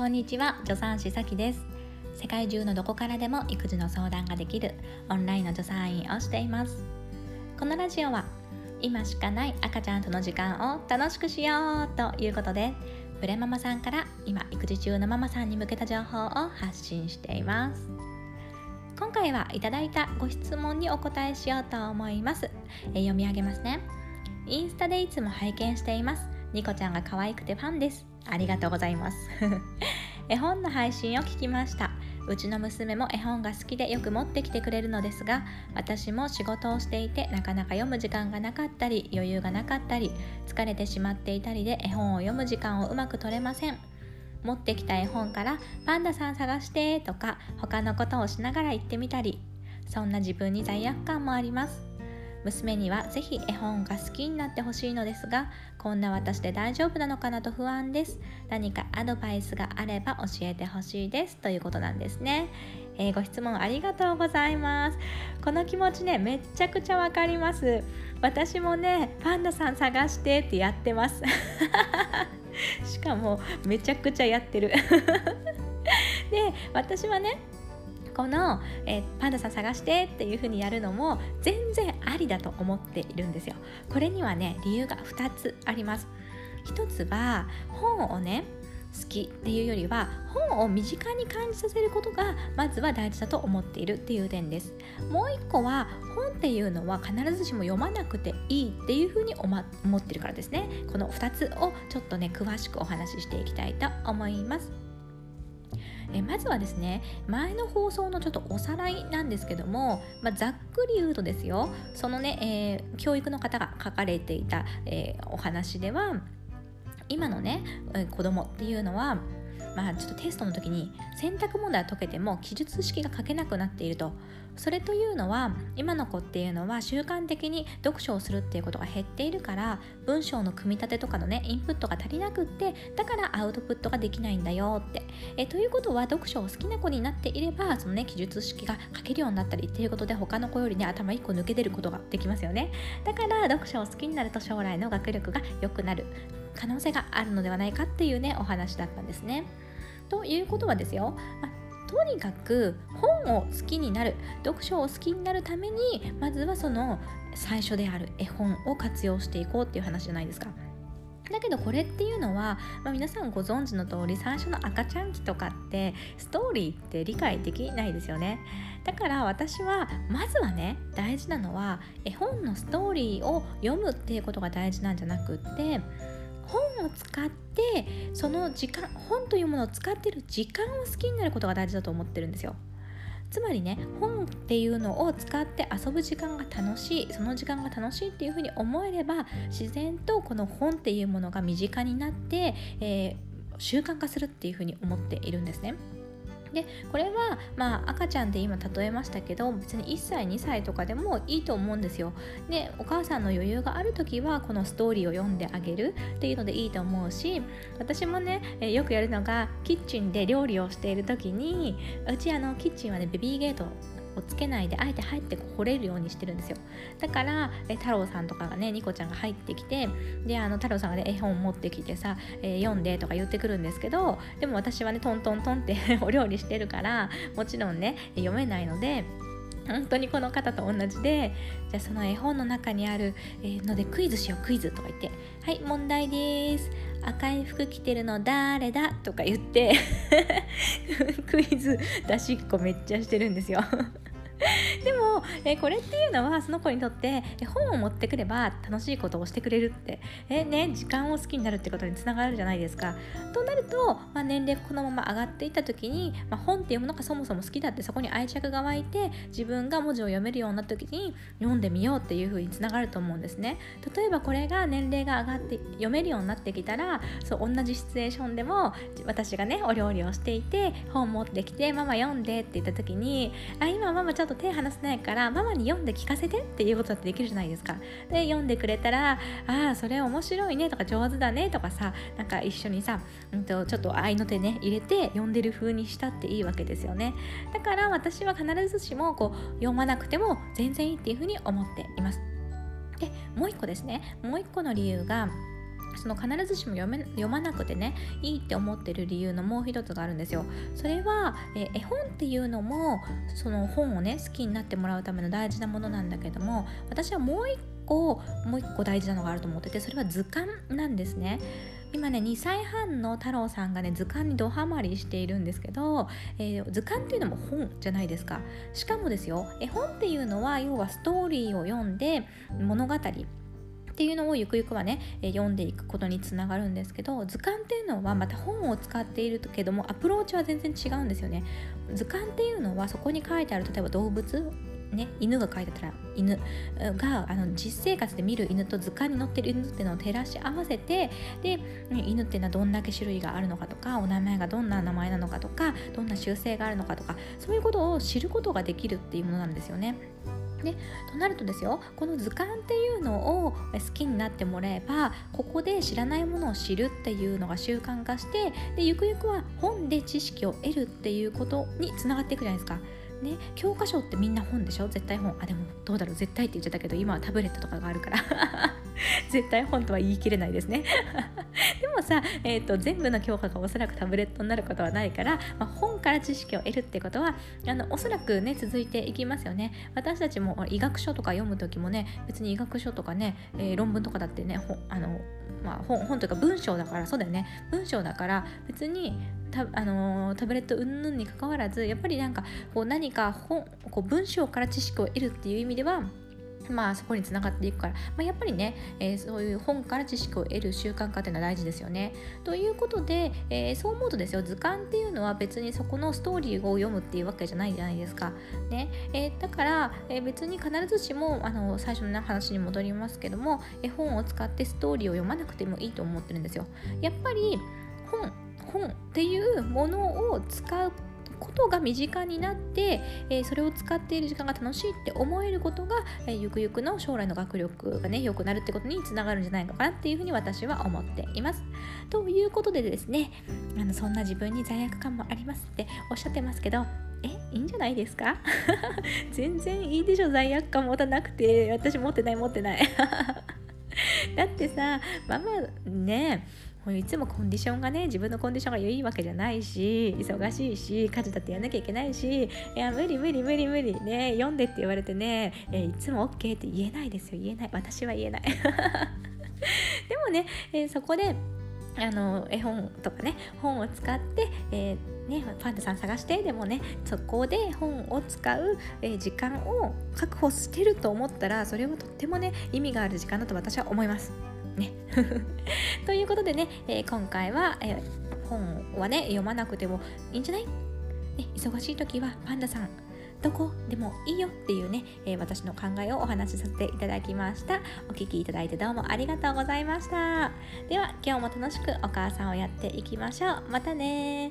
こんにちは助産師さきです。世界中のどこからでも育児の相談ができるオンラインの助産院をしています。このラジオは今しかない赤ちゃんとの時間を楽しくしようということでプレママさんから今育児中のママさんに向けた情報を発信しています。今回はいただいたご質問にお答えしようと思います。え読み上げますね。インスタでいつも拝見しています。ニコちゃんが可愛くてファンです。ありがとうございます。絵本の配信を聞きました。うちの娘も絵本が好きでよく持ってきてくれるのですが私も仕事をしていてなかなか読む時間がなかったり余裕がなかったり疲れてしまっていたりで絵本を読む時間をうまく取れません。持ってきた絵本から「パンダさん探して」とか他のことをしながら言ってみたりそんな自分に罪悪感もあります。娘にはぜひ絵本が好きになってほしいのですがこんな私で大丈夫なのかなと不安です。何かアドバイスがあれば教えてほしいですということなんですね、えー、ご質問ありがとうございます。この気持ちねめっちゃくちゃわかります。私もねパンダさん探してってやってます。しかもめちゃくちゃやってる。で私はねこの、えー、パンダさん探してっていう風にやるのも全然ありだと思っているんですよ。これにはね理由が2つあります。1つは本をね好きっていうよりは本を身近に感じさせることがまずは大事だと思っているっていう点です。もう一個は本っていうのは必ずしも読まなくていいっていうふうに思ってるからですね。この2つをちょっとね詳しくお話ししていきたいと思います。えまずはですね前の放送のちょっとおさらいなんですけども、まあ、ざっくり言うとですよそのね、えー、教育の方が書かれていた、えー、お話では今のね子供っていうのはまあ、ちょっとテストの時に選択問題を解けても記述式が書けなくなっていると。それというのは今の子っていうのは習慣的に読書をするっていうことが減っているから文章の組み立てとかのねインプットが足りなくってだからアウトプットができないんだよって。えということは読書を好きな子になっていればそのね記述式が書けるようになったりっていうことで他の子よりね頭1個抜け出ることができますよね。だから読書を好きになると将来の学力が良くなる。可能性があるのではないかっていうねお話だったんですね。ということはですよ、まあとにかく本を好きになる読書を好きになるためにまずはその最初である絵本を活用していこうっていう話じゃないですか。だけどこれっていうのは、まあ、皆さんご存知の通り最初の赤ちゃん期とかってストーリーって理解できないですよねだから私はまずはね大事なのは絵本のストーリーを読むっていうことが大事なんじゃなくって本を使ってその時間本というものを使ってる時間を好きになることが大事だと思ってるんですよつまりね本っていうのを使って遊ぶ時間が楽しいその時間が楽しいっていうふうに思えれば自然とこの本っていうものが身近になって、えー、習慣化するっていうふうに思っているんですね。でこれはまあ赤ちゃんで今例えましたけど別に1歳2歳とかでもいいと思うんですよ。でお母さんの余裕がある時はこのストーリーを読んであげるっていうのでいいと思うし私もねよくやるのがキッチンで料理をしている時にうちあのキッチンはねベビーゲートをつけないであえて入って掘れるようにしてるんですよ。だからえ太郎さんとかがねニコちゃんが入ってきてであの太郎さんがね絵本持ってきてさ、えー、読んでとか言ってくるんですけどでも私はねトントントンって お料理してるからもちろんね読めないので本当にこの方と同じでじゃあその絵本の中にあるえのでクイズしようクイズとか言って「はい問題です赤い服着てるの誰だ?」とか言って クイズ出しっこめっちゃしてるんですよ でも、えこれっていうのはその子にとって本を持ってくれば楽しいことをしてくれるってえ、ね、時間を好きになるってことにつながるじゃないですか。となると、まあ、年齢このまま上がっていった時に、まあ、本っていうものがそもそも好きだってそこに愛着が湧いて自分が文字を読めるようになった時に読んでみようっていう風につながると思うんですね。例えばこれが年齢が上がって読めるようになってきたらそう同じシチュエーションでも私がねお料理をしていて本持ってきてママ読んでって言った時にあ今ママちょっとと手離せないからママに読んで聞かせてっていうことだってできるじゃないですか。で読んでくれたらああそれ面白いねとか上手だねとかさなんか一緒にさ、うんと、ちょっと愛の手ね入れて読んでる風にしたっていいわけですよね。だから私は必ずしもこう読まなくても全然いいっていう風に思っています。でもう一個ですね。もう一個の理由がその必ずしも読め読まなくてねいいって思ってる理由のもう一つがあるんですよ。それは、え絵本っていうのもその本をね好きになってもらうための大事なものなんだけども私はもう一個もう一個大事なのがあると思っててそれは図鑑なんですね。今ね2歳半の太郎さんがね図鑑にドハマりしているんですけど、えー、図鑑っていうのも本じゃないですかしかもですよ絵本っていうのは要はストーリーを読んで物語っていうのをゆくゆくはね、え読んでいくことにつながるんですけど図鑑っていうのはまた本を使っているけどもアプローチは全然違うんですよね図鑑っていうのはそこに書いてある例えば動物ね、犬が書いてたら犬があの実生活で見る犬と図鑑に載ってる犬っていうのを照らし合わせてで犬っていうのはどんだけ種類があるのかとかお名前がどんな名前なのかとかどんな習性があるのかとかそういうことを知ることができるっていうものなんですよね。でとなるとですよこの図鑑っていうのを好きになってもらえばここで知らないものを知るっていうのが習慣化してでゆくゆくは本で知識を得るっていうことにつながっていくじゃないですか。ね、教科書ってみんな本でしょ？絶対本。あでもどうだろう？絶対って言っちゃったけど今はタブレットとかがあるから。絶対本とは言い切れないですね。でもさ、えーと、全部の教科がおそらくタブレットになることはないから、まあ、本から知識を得るってことはあのおそらくね続いていきますよね。私たちも医学書とか読む時もね別に医学書とかね、えー、論文とかだってねあのまあ、本本というか文章だからそうだよね。文章だから別にたあのタブレット云々にかかわらずやっぱりなんかこう何か本こう文章から知識を得るっていう意味ではまあそこにつながっていくから、まあ、やっぱりね、えー、そういう本から知識を得る習慣化っていうのは大事ですよね。ということで、えー、そう思うとですよ図鑑っていうのは別にそこのストーリーを読むっていうわけじゃないじゃないですか。ねえー、だから、え、別に必ずしもあの最初の、話に戻りますけども絵本を使ってストーリーを読まなくてもいいと思ってるんですよ。やっぱり本本っていうものを使うことが身近になって、えー、それを使っている時間が楽しいって思えることが、えー、ゆくゆくの将来の学力がね良くなるってことにつながるんじゃないのかなっていうふうに私は思っています。ということでですねあのそんな自分に罪悪感もありますっておっしゃってますけどえいいんじゃないですか？全然いいでしょ罪悪感持たなくて。私持ってない持ってない。だってさママねいつもコンディションがね自分のコンディションが良いわけじゃないし忙しいし家事だってやんなきゃいけないしいや無理無理無理無理ね読んでって言われてね、えいつも OK って言えないですよ。言えない。私は言えない。でもね、えー、そこであの絵本とかね本を使って、えー、ね、パンダさん探してでもねそこで本を使う、えー、時間を確保してると思ったらそれはとってもね意味がある時間だと私は思います。ね、ということでね、えー、今回は、えー、本はね読まなくてもいいんじゃない、ね、忙しい時はパンダさんどこでもいいよっていうね、えー、私の考えをお話しさせていただきました。お聴きいただいてどうもありがとうございました。では今日も楽しくお母さんをやっていきましょう。またね